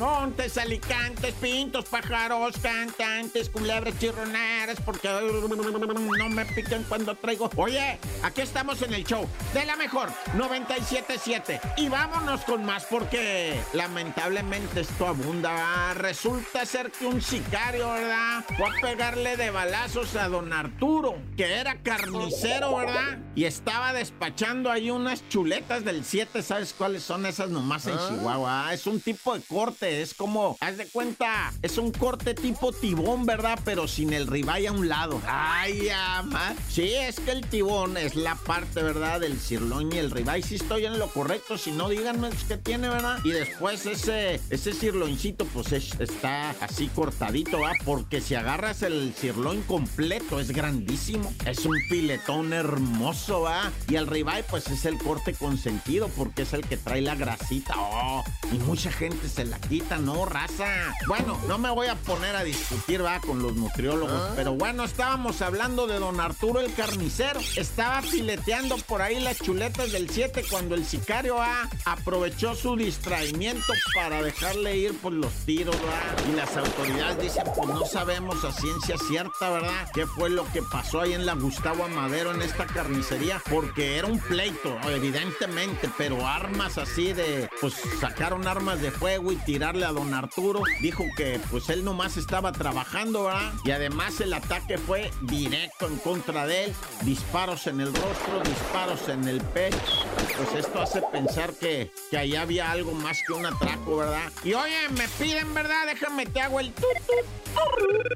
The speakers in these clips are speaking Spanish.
Montes, alicantes, pintos, pájaros, cantantes, culebras, chirroneras, porque no me piquen cuando traigo. Oye, aquí estamos en el show de la mejor 977 y vámonos con más porque lamentablemente esto abunda. Resulta ser que un sicario, ¿verdad? Fue a pegarle de balazos a don Arturo, que era carnicero, ¿verdad? Y estaba despachando ahí unas chuletas del 7, ¿sabes cuáles son esas nomás en Chihuahua? Es un tipo de corte es como, haz de cuenta, es un corte tipo tibón, ¿verdad? Pero sin el ribeye a un lado. Ay, ama. Sí, es que el tibón es la parte, ¿verdad? Del sirloin y el ribeye. Si estoy en lo correcto, si no, díganme qué tiene, ¿verdad? Y después ese, ese sirloincito, pues está así cortadito, ¿verdad? Porque si agarras el sirloin completo, es grandísimo. Es un filetón hermoso, ¿verdad? Y el ribeye, pues es el corte consentido porque es el que trae la grasita. Oh, y mucha gente se la quita no, raza. Bueno, no me voy a poner a discutir, va, con los nutriólogos. Ah. Pero bueno, estábamos hablando de don Arturo el carnicero. Estaba fileteando por ahí las chuletas del 7 cuando el sicario A aprovechó su distraimiento para dejarle ir por los tiros, ¿verdad? Y las autoridades dicen, pues no sabemos a ciencia cierta, ¿verdad? ¿Qué fue lo que pasó ahí en la Gustavo Amadero en esta carnicería? Porque era un pleito, evidentemente, pero armas así de, pues sacaron armas de fuego y tiraron a don Arturo. Dijo que pues él nomás estaba trabajando, ¿verdad? Y además el ataque fue directo en contra de él. Disparos en el rostro, disparos en el pecho. Pues esto hace pensar que, que ahí había algo más que un atraco, ¿verdad? Y oye, me piden, ¿verdad? Déjame te hago el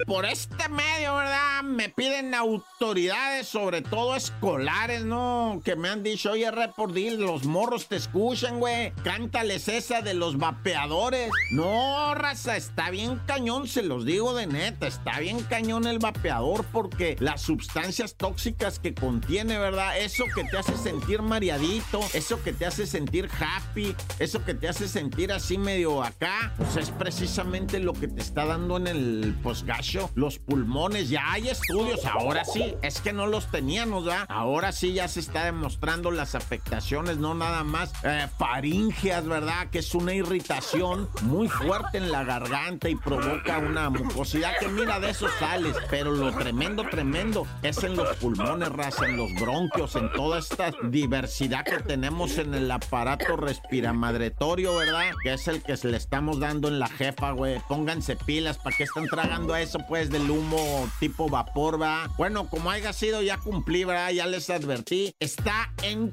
por este medio, ¿verdad? Me piden autoridades, sobre todo escolares, ¿no? Que me han dicho, oye, Repordil, los morros te escuchan, güey. Cántales esa de los vapeadores. No, raza, está bien cañón, se los digo de neta. Está bien cañón el vapeador porque las sustancias tóxicas que contiene, ¿verdad? Eso que te hace sentir mareadito, eso que te hace sentir happy, eso que te hace sentir así medio acá, pues es precisamente lo que te está dando en el pues gacho, los pulmones, ya hay estudios, ahora sí, es que no los teníamos, ¿verdad? Ahora sí ya se está demostrando las afectaciones, no nada más eh, ¿verdad? Que es una irritación muy fuerte en la garganta y provoca una mucosidad que mira, de eso sales, pero lo tremendo, tremendo es en los pulmones, raza, en los bronquios, en toda esta diversidad que tenemos en el aparato respiramadretorio, ¿verdad? Que es el que le estamos dando en la jefa, güey. Pónganse pilas para que están tragando eso, pues, del humo tipo vapor, va. Bueno, como haya sido, ya cumplí, ¿verdad? Ya les advertí. Está en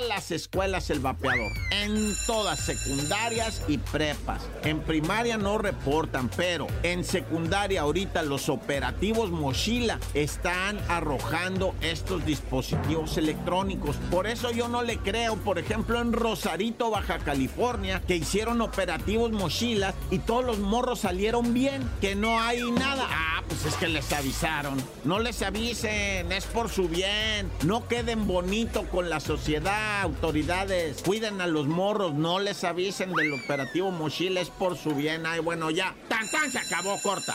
las escuelas el vapeador. En todas, secundarias y prepas. En primaria no reportan, pero en secundaria ahorita los operativos mochila están arrojando estos dispositivos electrónicos. Por eso yo no le creo, por ejemplo, en Rosarito, Baja California, que hicieron operativos mochilas y todos los morros salieron bien que no hay nada. Ah, pues es que les avisaron. No les avisen, es por su bien. No queden bonito con la sociedad, autoridades. Cuiden a los morros, no les avisen del operativo Mochila, es por su bien. Ay, bueno, ya. Tan tan se acabó, corta.